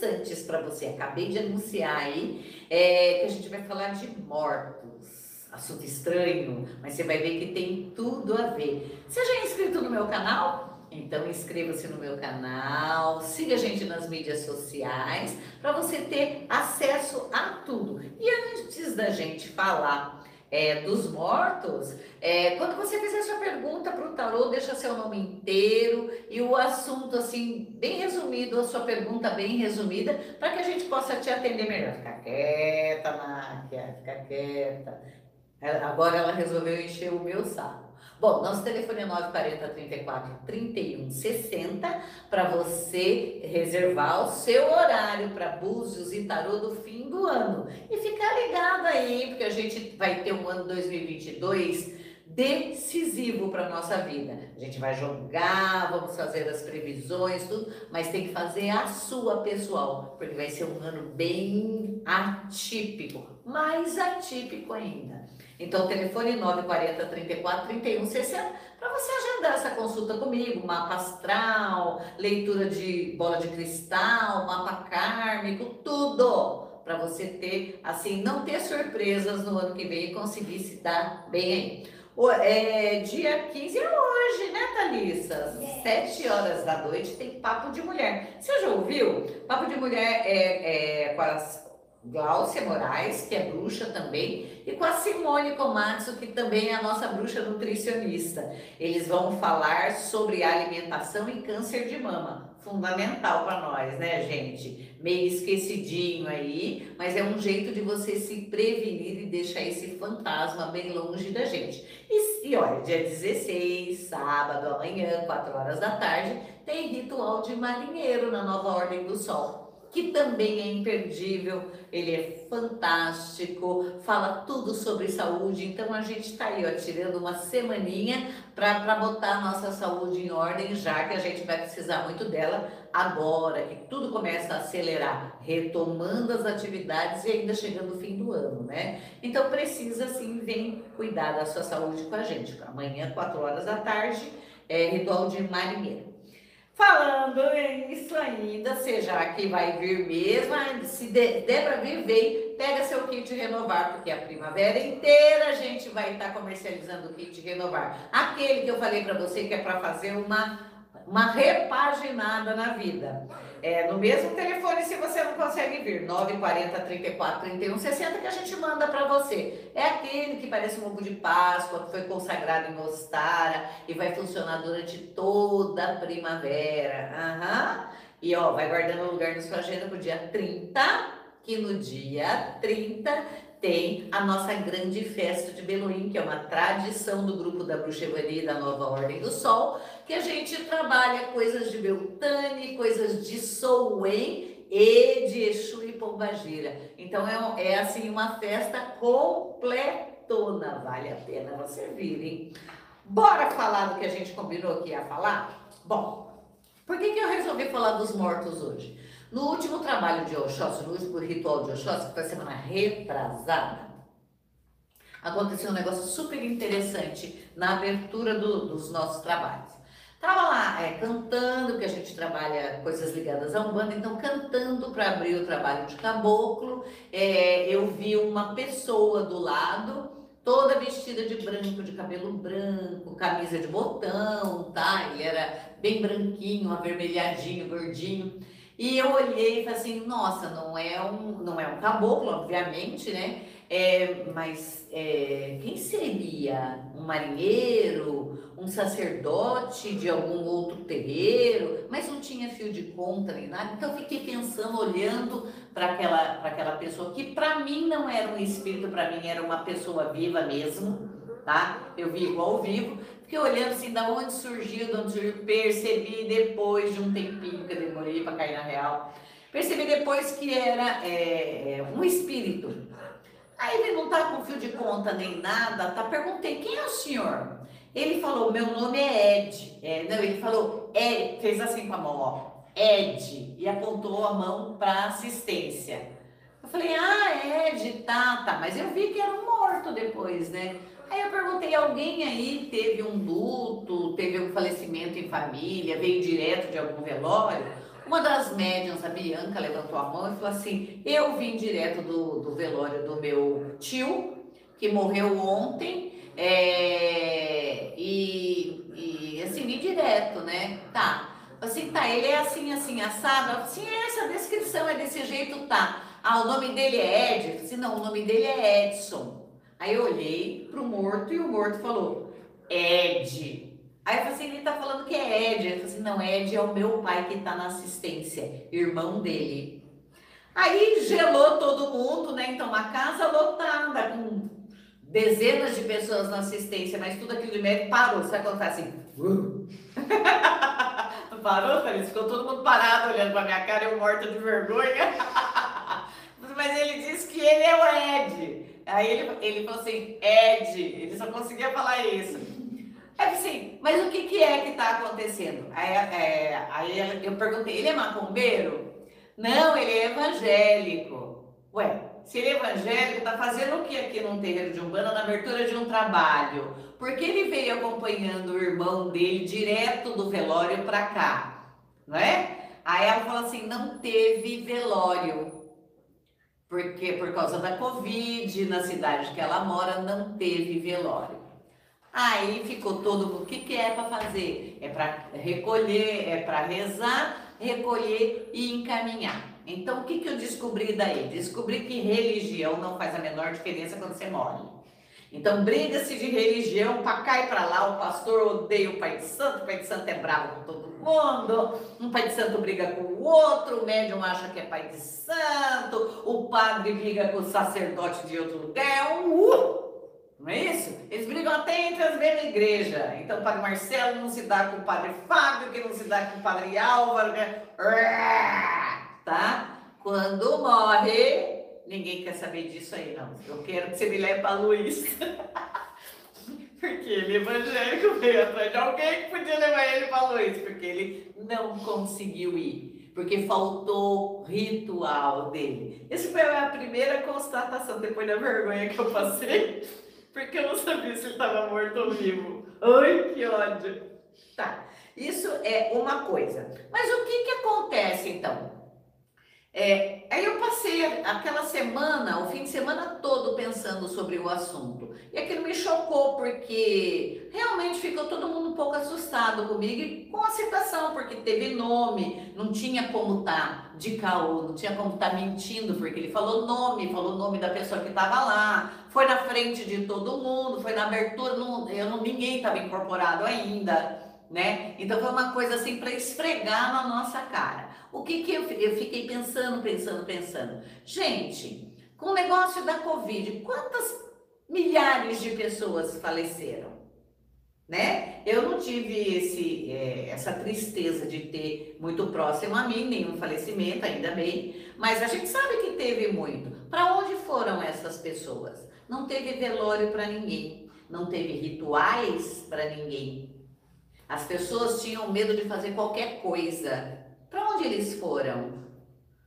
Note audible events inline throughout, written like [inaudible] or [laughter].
interessantes para você. Acabei de anunciar aí é, que a gente vai falar de mortos. Assunto estranho, mas você vai ver que tem tudo a ver. Seja inscrito no meu canal, então inscreva-se no meu canal, siga a gente nas mídias sociais para você ter acesso a tudo. E antes da gente falar é, dos mortos, é, quando você fizer sua pergunta para o tarô, deixa seu nome inteiro e o assunto assim, bem resumido, a sua pergunta bem resumida, para que a gente possa te atender melhor. Fica quieta, Máquia, fica quieta. Agora ela resolveu encher o meu saco. Bom, nosso telefone é 940 34 31 60 para você reservar o seu horário para búzios e tarô do fim do ano. E ficar ligado aí, porque a gente vai ter um ano 2022 decisivo para nossa vida. A gente vai jogar, vamos fazer as previsões, tudo, mas tem que fazer a sua pessoal, porque vai ser um ano bem atípico, mais atípico ainda. Então, telefone 940 34 31 60 para você agendar essa consulta comigo, mapa astral, leitura de bola de cristal, mapa kármico, tudo para você ter, assim, não ter surpresas no ano que vem e conseguir se dar bem aí. É, dia 15 é hoje, né, Thalissa? Yes. 7 horas da noite tem Papo de Mulher. Você já ouviu? Papo de Mulher é, é com as Glaucia Moraes, que é bruxa também, e com a Simone Komatsu, que também é a nossa bruxa nutricionista. Eles vão falar sobre alimentação e câncer de mama. Fundamental para nós, né, gente? Meio esquecidinho aí, mas é um jeito de você se prevenir e deixar esse fantasma bem longe da gente. E, e olha, dia 16, sábado, amanhã, 4 horas da tarde, tem ritual de marinheiro na Nova Ordem do Sol que também é imperdível, ele é fantástico, fala tudo sobre saúde, então a gente está aí, ó, tirando uma semaninha para botar a nossa saúde em ordem, já que a gente vai precisar muito dela agora, que tudo começa a acelerar, retomando as atividades e ainda chegando o fim do ano, né? Então precisa sim, vem cuidar da sua saúde com a gente. Amanhã, 4 horas da tarde, é ritual de marinheiro. Falando isso ainda, seja que vai vir mesmo, se der, der para vir, vem, pega seu kit renovar, porque a primavera inteira a gente vai estar tá comercializando o kit renovar. Aquele que eu falei para você que é para fazer uma uma repaginada na vida. É, no mesmo telefone, se você não consegue vir, 940 34 31 60, que a gente manda para você. É aquele que parece um ovo de Páscoa, que foi consagrado em Ostara e vai funcionar durante toda a primavera. Aham. E ó, vai guardando lugar na sua agenda pro dia 30, que no dia 30 tem a nossa grande festa de Beloim, que é uma tradição do grupo da Bruxevaria da Nova Ordem do Sol, que a gente trabalha coisas de Beltane, coisas de Souen e de Exu e Pombagira. Então é, é assim uma festa completona, vale a pena você vir, hein? Bora falar do que a gente combinou que ia falar? Bom, por que, que eu resolvi falar dos mortos hoje? No último trabalho de Oxóssi, no último ritual de Oxóssi, que foi semana retrasada, aconteceu um negócio super interessante na abertura do, dos nossos trabalhos. Tava lá é, cantando, que a gente trabalha coisas ligadas a um bando, então cantando para abrir o trabalho de caboclo, é, eu vi uma pessoa do lado, toda vestida de branco, de cabelo branco, camisa de botão, tá? Ele era bem branquinho, avermelhadinho, gordinho. E eu olhei e falei assim, nossa, não é um, não é um caboclo, obviamente, né? É, mas é, quem seria? Um marinheiro? Um sacerdote de algum outro terreiro? Mas não tinha fio de conta nem nada. Então eu fiquei pensando, olhando para aquela, aquela pessoa que para mim não era um espírito, para mim era uma pessoa viva mesmo, tá? Eu vi igual ao vivo. Fiquei olhando assim, da onde surgiu, de onde surgiu, percebi depois de um tempinho que eu demorei para cair na real. Percebi depois que era é, é um espírito. Aí ele não tá com fio de conta nem nada, tá? Perguntei, quem é o senhor? Ele falou, meu nome é Ed. É, não, ele falou, é, fez assim com a mão, ó, Ed, e apontou a mão para assistência. Eu falei, ah, Ed, tá, tá, mas eu vi que era um morto depois, né? Aí eu perguntei, alguém aí teve um luto, teve um falecimento em família, veio direto de algum velório? Uma das médiums, a Bianca, levantou a mão e falou assim: Eu vim direto do, do velório do meu tio, que morreu ontem, é, e, e assim, vim direto, né? Tá. Assim, tá, ele é assim, assim, assado. Assim, essa descrição é desse jeito, tá. Ah, o nome dele é Ed? Assim, não, o nome dele é Edson. Aí eu olhei pro morto e o morto falou, Ed. Aí eu falei assim, ele tá falando que é Ed. Eu falei assim, não, Ed é o meu pai que tá na assistência, irmão dele. Aí gelou todo mundo, né? Então, uma casa lotada, com dezenas de pessoas na assistência, mas tudo aquilo de médico parou. Sabe quando faz assim? [laughs] Parou, Thalys? Ficou todo mundo parado olhando pra minha cara, eu morta de vergonha. [laughs] mas ele disse que ele é o Ed. Aí ele, ele falou assim, Ed, ele só conseguia falar isso. Aí assim, mas o que, que é que está acontecendo? Aí, é, aí eu perguntei, ele é macumbeiro? Não, ele é evangélico. Ué, se ele é evangélico, está fazendo o que aqui num terreiro de Umbanda na abertura de um trabalho? Porque ele veio acompanhando o irmão dele direto do velório para cá, não é? Aí ela falou assim, não teve velório. Porque por causa da Covid, na cidade que ela mora, não teve velório. Aí ficou todo mundo, o que, que é para fazer? É para recolher, é para rezar, recolher e encaminhar. Então, o que, que eu descobri daí? Descobri que religião não faz a menor diferença quando você morre. Então, briga-se de religião para cá e para lá. O pastor odeia o pai de santo, o pai de santo é bravo com todo mundo. Um pai de santo briga com o outro, o médium acha que é pai de santo, o padre briga com o sacerdote de outro lugar. É uh! Não é isso? Eles brigam até entre as mesmas igrejas. Então, o padre Marcelo não se dá com o padre Fábio, que não se dá com o padre Álvaro. Que... Tá? Quando morre, ninguém quer saber disso aí, não. Eu quero que você me leve para Luiz. [laughs] porque ele é evangélico [laughs] veio atrás de alguém que podia levar ele para Luiz, porque ele não conseguiu ir. Porque faltou ritual dele. Essa foi a primeira constatação depois da vergonha que eu passei [laughs] porque eu não sabia se ele estava morto ou vivo. Ai, que ódio. Tá, isso é uma coisa. Mas o que que acontece então? É, aí eu passei aquela semana, o fim de semana todo pensando sobre o assunto. E aquilo me chocou porque realmente ficou todo mundo um pouco assustado comigo e com a situação, porque teve nome, não tinha como tá de caô, não tinha como tá mentindo, porque ele falou nome, falou o nome da pessoa que estava lá, foi na frente de todo mundo, foi na abertura, não, eu não, ninguém estava incorporado ainda né? Então foi uma coisa assim para esfregar na nossa cara. O que que eu, eu fiquei pensando, pensando, pensando? Gente, com o negócio da Covid, quantas milhares de pessoas faleceram? Né? Eu não tive esse, é, essa tristeza de ter muito próximo a mim nenhum falecimento, ainda bem, mas a gente sabe que teve muito. Para onde foram essas pessoas? Não teve velório para ninguém, não teve rituais para ninguém, as pessoas tinham medo de fazer qualquer coisa. Para onde eles foram?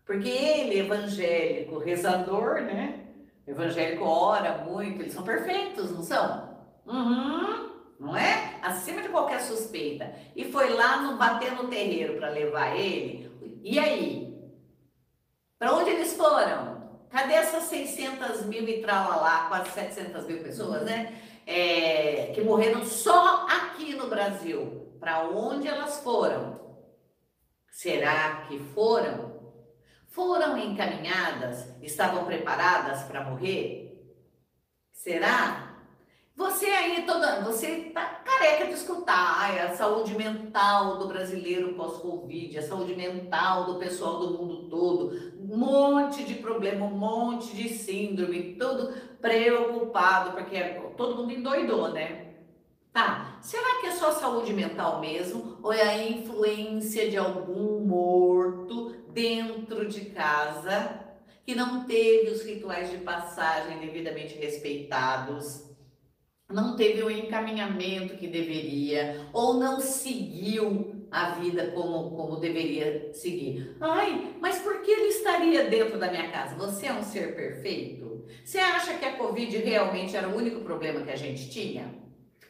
Porque ele, evangélico, rezador, né? Evangélico ora muito, eles são perfeitos, não são? Uhum, não é? Acima de qualquer suspeita. E foi lá no bater no terreiro para levar ele. E aí? Para onde eles foram? Cadê essas 600 mil e lá, quase 700 mil pessoas, né? É, que morreram só aqui no Brasil. Para onde elas foram? Será que foram? Foram encaminhadas? Estavam preparadas para morrer? Será? Você aí, toda, você tá careca de escutar a saúde mental do brasileiro pós-Covid, a saúde mental do pessoal do mundo todo, um monte de problema, um monte de síndrome, tudo preocupado, porque todo mundo endoidou, né? Tá, será que é só saúde mental mesmo? Ou é a influência de algum morto dentro de casa que não teve os rituais de passagem devidamente respeitados? não teve o encaminhamento que deveria, ou não seguiu a vida como, como deveria seguir. Ai, mas por estaria dentro da minha casa? Você é um ser perfeito? Você acha que a Covid realmente era o único problema que a gente tinha?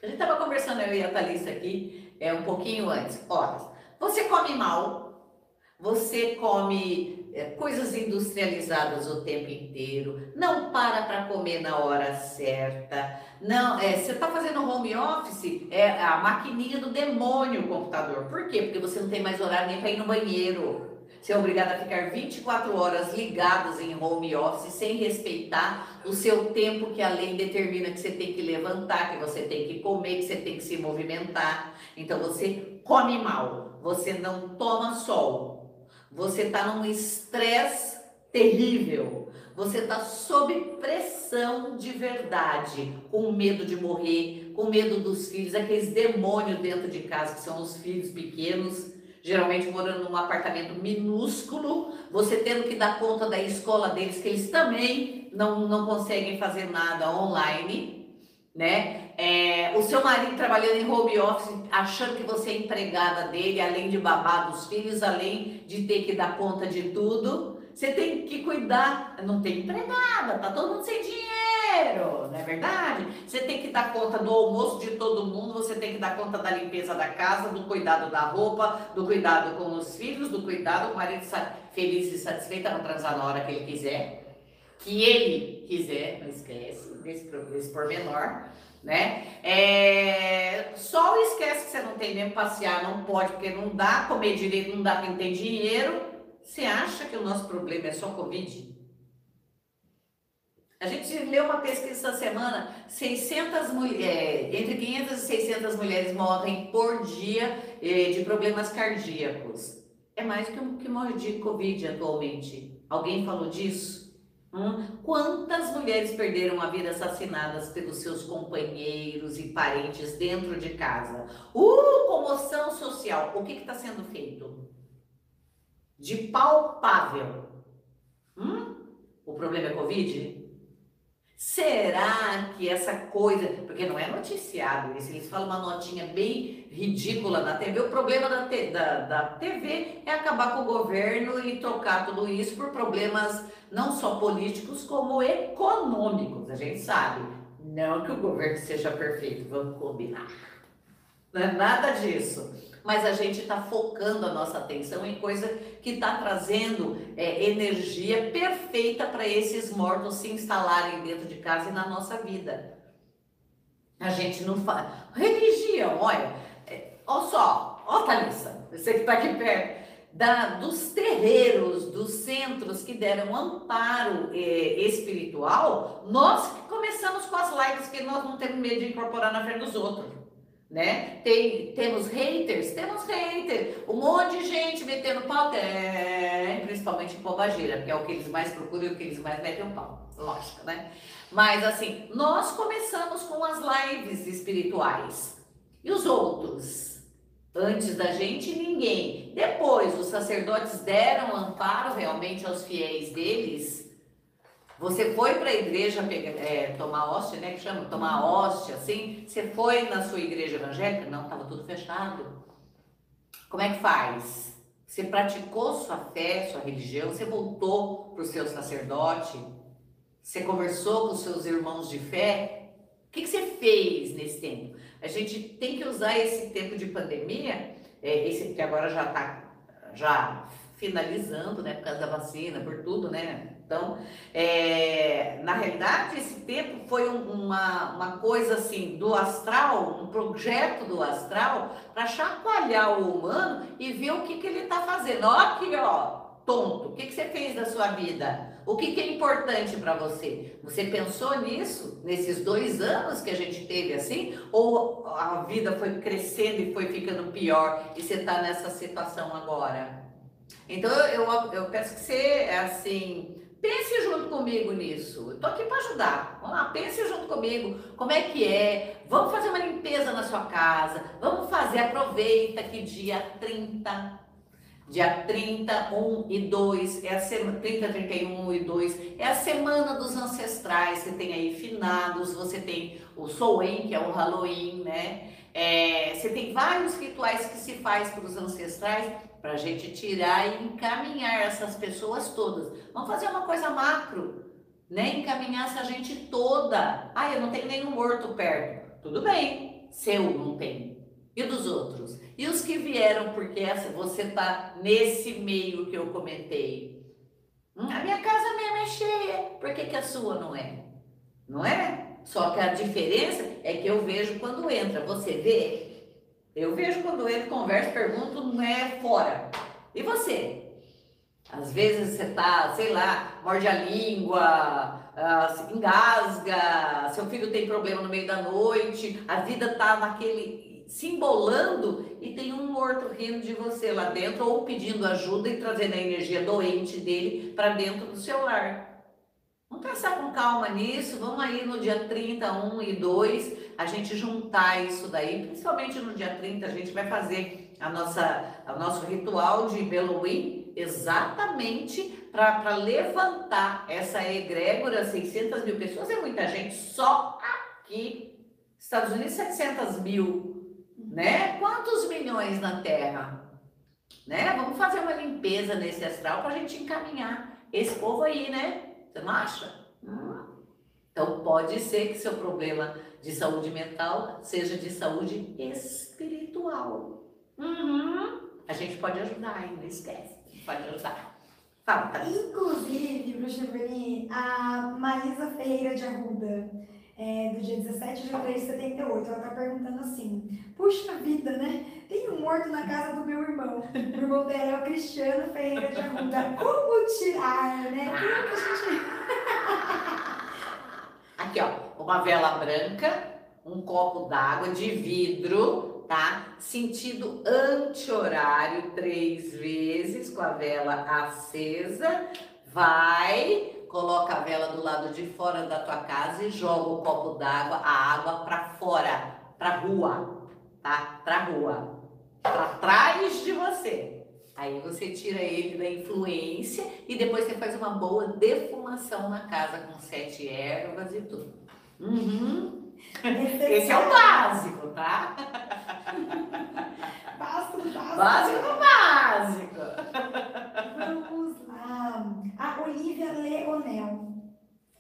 A gente estava conversando, eu e a Thalissa aqui, é, um pouquinho antes. Olha, você come mal, você come é, coisas industrializadas o tempo inteiro, não para para comer na hora certa, não, é, você está fazendo home office, é a maquininha do demônio o computador. Por quê? Porque você não tem mais horário nem para ir no banheiro. Você é obrigado a ficar 24 horas ligados em home office sem respeitar o seu tempo que a lei determina que você tem que levantar, que você tem que comer, que você tem que se movimentar. Então você come mal, você não toma sol, você está num estresse terrível, você está sob pressão de verdade, com medo de morrer, com medo dos filhos, aqueles demônios dentro de casa que são os filhos pequenos geralmente morando num apartamento minúsculo, você tendo que dar conta da escola deles, que eles também não, não conseguem fazer nada online, né? É, o seu marido trabalhando em home office, achando que você é empregada dele, além de babar dos filhos, além de ter que dar conta de tudo, você tem que cuidar, não tem empregada, tá todo mundo sem dinheiro dinheiro, não é verdade? Você tem que dar conta do almoço de todo mundo, você tem que dar conta da limpeza da casa, do cuidado da roupa, do cuidado com os filhos, do cuidado com o marido feliz e satisfeito para transar na hora que ele quiser. Que ele quiser, não esquece desse, desse pormenor né? É, só esquece que você não tem nem passear, não pode, porque não dá comer direito, não dá para ter dinheiro. Você acha que o nosso problema é só Covid? A gente leu uma pesquisa essa semana, 600 mulheres, entre 500 e 600 mulheres morrem por dia eh, de problemas cardíacos. É mais que o que morre de Covid atualmente. Alguém falou disso? Hum? Quantas mulheres perderam a vida assassinadas pelos seus companheiros e parentes dentro de casa? Uh, comoção social. O que está sendo feito? De palpável. Hum? O problema é Covid? Será que essa coisa, porque não é noticiado isso, eles falam uma notinha bem ridícula na TV. O problema da, da, da TV é acabar com o governo e trocar tudo isso por problemas não só políticos, como econômicos. A gente sabe, não que o governo seja perfeito, vamos combinar. Não é nada disso mas a gente está focando a nossa atenção em coisa que está trazendo é, energia perfeita para esses mortos se instalarem dentro de casa e na nossa vida. A gente não faz. Religião, olha, é, olha só, ó Thalissa, você que está aqui perto. Da, dos terreiros, dos centros que deram amparo é, espiritual, nós começamos com as lives que nós não temos medo de incorporar na frente dos outros né? Tem, temos haters? Temos haters. Um monte de gente metendo pau, tem, principalmente em bobageira, porque é o que eles mais procuram e o que eles mais metem pau. Lógico, né? Mas assim, nós começamos com as lives espirituais. E os outros? Antes da gente, ninguém. Depois, os sacerdotes deram amparo realmente aos fiéis deles você foi para a igreja pegar, é, tomar hóstia, né? Que chama tomar hóstia, assim. Você foi na sua igreja evangélica? Não, estava tudo fechado. Como é que faz? Você praticou sua fé, sua religião? Você voltou para o seu sacerdote? Você conversou com os seus irmãos de fé? O que, que você fez nesse tempo? A gente tem que usar esse tempo de pandemia, é, esse que agora já está já finalizando, né, por causa da vacina, por tudo, né? Então, é, na realidade, esse tempo foi um, uma, uma coisa assim do astral, um projeto do astral, para chacoalhar o humano e ver o que, que ele está fazendo. Ó, aqui, ó, tonto, o que, que você fez da sua vida? O que, que é importante para você? Você pensou nisso nesses dois anos que a gente teve assim? Ou a vida foi crescendo e foi ficando pior e você está nessa situação agora? Então eu, eu, peço que você, assim, Pense junto comigo nisso. Eu tô aqui para ajudar. Vamos lá, pense junto comigo. Como é que é? Vamos fazer uma limpeza na sua casa. Vamos fazer, aproveita que dia 30, dia 30, 1 e 2, é a semana 30, 31 e 2, é a semana dos ancestrais. Você tem aí finados, você tem o Soen, que é o Halloween, né? É, você tem vários rituais que se faz para os ancestrais para a gente tirar e encaminhar essas pessoas todas. Vamos fazer uma coisa macro, né? Encaminhar essa gente toda. Ah, eu não tenho nenhum morto perto. Tudo bem, seu não tem. E dos outros? E os que vieram porque você está nesse meio que eu comentei? Hum, a minha casa mesmo é cheia, por que, que a sua não é? Não é? Só que a diferença é que eu vejo quando entra. Você vê? Eu vejo quando entra, conversa, pergunto, não é fora. E você? Às vezes você tá, sei lá, morde a língua, uh, engasga, seu filho tem problema no meio da noite, a vida tá naquele se embolando e tem um morto rindo de você lá dentro ou pedindo ajuda e trazendo a energia doente dele para dentro do seu lar. Vamos pensar com calma nisso, vamos aí no dia 30, 1 e 2, a gente juntar isso daí, principalmente no dia 30 a gente vai fazer a nossa, o nosso ritual de Halloween exatamente para levantar essa egrégora, 600 mil pessoas, é muita gente só aqui. Estados Unidos, 700 mil, né? Quantos milhões na Terra? Né? Vamos fazer uma limpeza nesse astral para a gente encaminhar esse povo aí, né? Você não acha? Então, pode ser que seu problema de saúde mental seja de saúde espiritual. Uhum. A gente pode ajudar ainda, esquece. Pode ajudar. Fala, Inclusive, Bruxa Berni, a Marisa Ferreira de Arruda, é, do dia 17 de janeiro de 78, ela tá perguntando assim: Puxa vida, né? Tem um morto na casa do meu irmão. O irmão dela é o Cristiano Ferreira de Arruda. Como tirar, né? Como que a gente. Aqui, ó, uma vela branca, um copo d'água de vidro tá? Sentido anti-horário três vezes com a vela acesa. Vai, coloca a vela do lado de fora da tua casa e joga o copo d'água, a água para fora, para rua, tá? Para rua, para trás de você. Aí você tira ele da influência e depois você faz uma boa defumação na casa com sete ervas e tudo. Uhum. Esse é o básico, tá? [laughs] Básico, básico. Básico, básico. Vamos lá. A Olivia Leonel.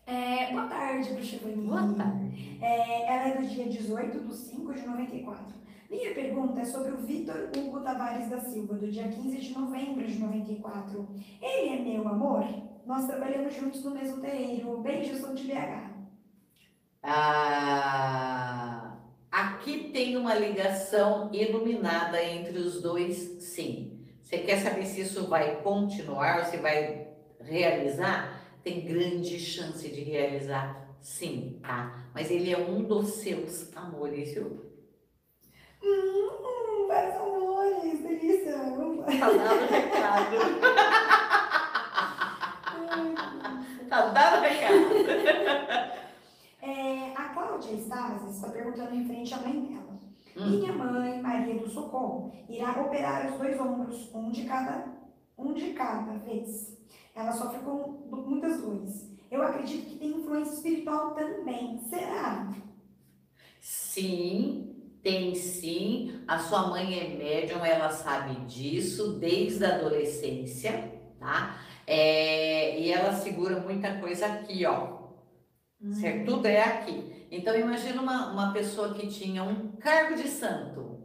É, boa tarde, Bruxa Boa tarde. É, ela é do dia 18 de 5 de 94. Minha pergunta é sobre o Vitor Hugo Tavares da Silva, do dia 15 de novembro de 94. Ele é meu amor? Nós trabalhamos juntos no mesmo terreiro. Beijos, sou de BH. Ah, aqui tem uma ligação iluminada entre os dois, sim. Você quer saber se isso vai continuar ou se vai realizar? Tem grande chance de realizar, sim, tá? Mas ele é um dos seus amores, viu? Hum, vários amores, delícia. Tá dando recado. [laughs] tá dando recado. É, a Cláudia Stasis está perguntando em frente à mãe dela. Hum. Minha mãe, Maria do Socorro, irá operar os dois ombros, um de cada, um de cada vez. Ela sofre com muitas dores. Eu acredito que tem influência espiritual também. Será? Sim, tem sim. A sua mãe é médium, ela sabe disso desde a adolescência, tá? É, e ela segura muita coisa aqui, ó. Certo? Tudo é aqui. Então, imagina uma, uma pessoa que tinha um cargo de santo,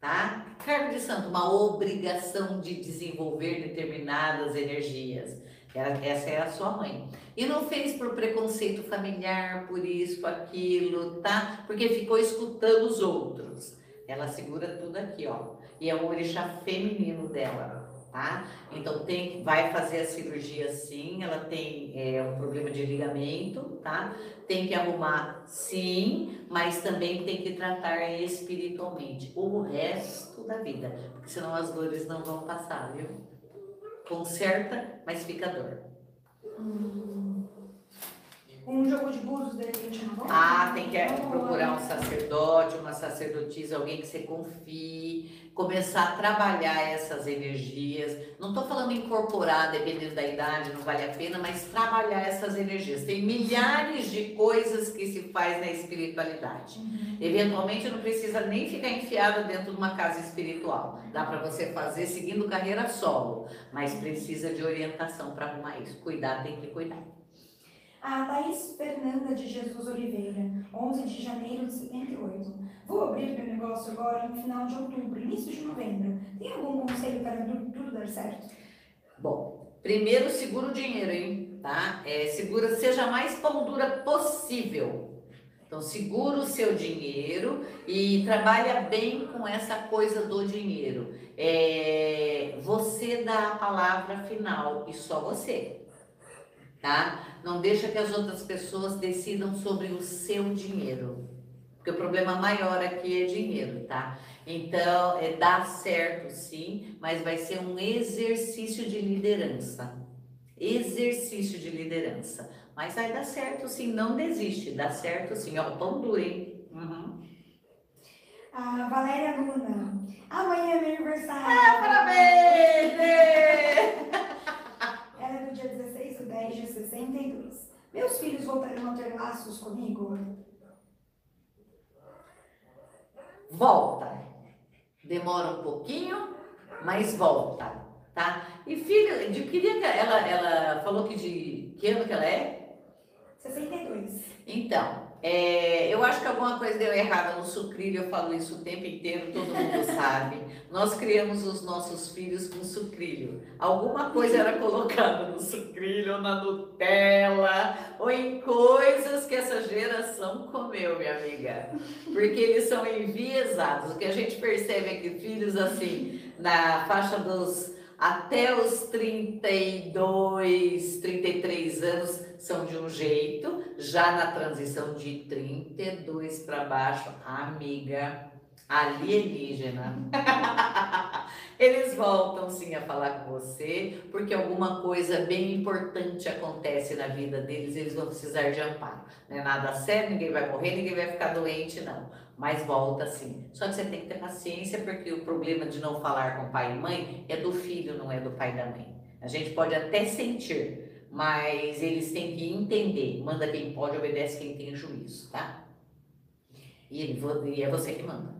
tá? Cargo de santo, uma obrigação de desenvolver determinadas energias. Essa é a sua mãe. E não fez por preconceito familiar, por isso, aquilo, tá? Porque ficou escutando os outros. Ela segura tudo aqui, ó. E é o orixá feminino dela tá? Então tem, vai fazer a cirurgia sim, ela tem é, um problema de ligamento, tá? Tem que arrumar sim, mas também tem que tratar espiritualmente o resto da vida, porque senão as dores não vão passar, viu? Conserta, mas fica dor. Hum. Um jogo de búzios de repente não Ah, tem que procurar um sacerdote, uma sacerdotisa, alguém que você confie começar a trabalhar essas energias. Não estou falando incorporar, dependendo da idade, não vale a pena, mas trabalhar essas energias. Tem milhares de coisas que se faz na espiritualidade. Uhum. Eventualmente não precisa nem ficar enfiada dentro de uma casa espiritual. Dá para você fazer seguindo carreira solo, mas precisa de orientação para arrumar isso. Cuidar, tem que cuidar. A Thaís Fernanda de Jesus Oliveira, 11 de janeiro de 78. Vou abrir meu negócio agora no final de outubro, início de novembro. Tem algum conselho para tu- tudo dar certo? Bom, primeiro segura o dinheiro, hein? Tá? É, segura, seja mais pão dura possível. Então, segura o seu dinheiro e trabalha bem com essa coisa do dinheiro. É, você dá a palavra final e só você, tá? Não deixa que as outras pessoas decidam sobre o seu dinheiro. Porque o problema maior aqui é dinheiro, tá? Então, é, dá certo sim, mas vai ser um exercício de liderança. Exercício de liderança. Mas vai dar certo sim, não desiste, dá certo sim. Ó, pão duro, hein? Uhum. A Valéria Luna. Amanhã é meu aniversário. Parabéns! Ela é do dia 16 de 10 de 62. Meus filhos voltarão a ter laços comigo? Volta. Demora um pouquinho, mas volta, tá? E filha, de que ela, ela falou que de que ano que ela é? 62. Então, é, eu acho que alguma coisa deu errada no sucrilho, eu falo isso o tempo inteiro, todo mundo [laughs] sabe. Nós criamos os nossos filhos com sucrilho. Alguma coisa era colocada no sucrilho, ou na Nutella, ou em coisas que essa geração comeu, minha amiga. Porque eles são enviesados. O que a gente percebe é que filhos assim, na faixa dos até os 32, 33 anos são de um jeito, já na transição de 32 para baixo, amiga, alienígena. [laughs] Eles voltam sim a falar com você, porque alguma coisa bem importante acontece na vida deles, eles vão precisar de amparo. Não é nada sério, ninguém vai morrer, ninguém vai ficar doente, não. Mas volta sim. Só que você tem que ter paciência, porque o problema de não falar com pai e mãe é do filho, não é do pai e da mãe. A gente pode até sentir, mas eles têm que entender. Manda quem pode, obedece quem tem juízo, tá? E, e é você que manda.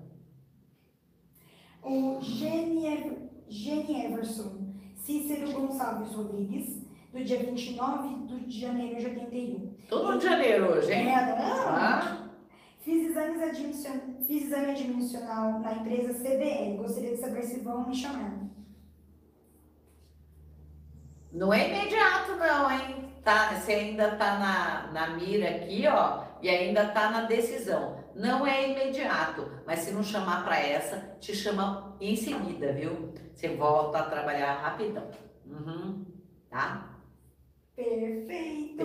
O Gene, Ever- Gene Everson Cícero Gonçalves Rodrigues, do dia 29 de janeiro de 81. Todo de janeiro hoje, hein? É, não? Ah, Fiz, exames. Fiz exame admissional na empresa CDL. Gostaria de saber se vão me chamar. Não é imediato, não, hein? Tá, você ainda tá na, na mira aqui, ó, e ainda tá na decisão. Não é imediato, mas se não chamar para essa, te chama em seguida, viu? Você volta a trabalhar rapidão. Uhum, tá? Perfeito!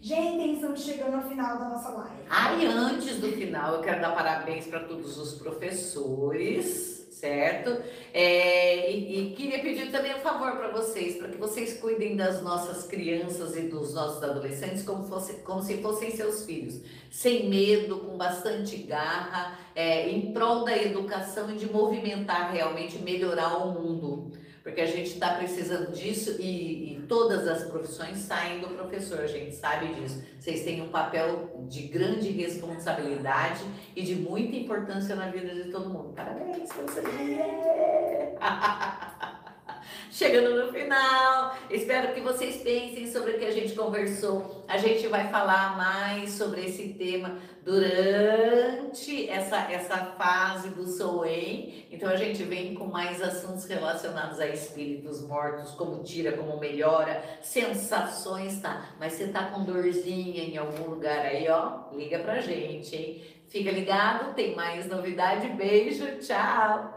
Gente, estamos chegando ao final da nossa live. Aí, antes do final, eu quero dar parabéns para todos os professores, certo? É, e, e queria pedir também um favor para vocês, para que vocês cuidem das nossas crianças e dos nossos adolescentes como, fosse, como se fossem seus filhos, sem medo, com bastante garra, é, em prol da educação e de movimentar realmente, melhorar o mundo. Porque a gente está precisando disso e, e todas as profissões saem do professor, a gente sabe disso. Vocês têm um papel de grande responsabilidade e de muita importância na vida de todo mundo. Parabéns vocês! [laughs] Chegando no final, espero que vocês pensem sobre o que a gente conversou. A gente vai falar mais sobre esse tema durante essa, essa fase do Soen. Então a gente vem com mais assuntos relacionados a espíritos mortos, como tira, como melhora, sensações, tá? Mas você tá com dorzinha em algum lugar aí, ó? Liga pra gente, hein? Fica ligado, tem mais novidade. Beijo, tchau!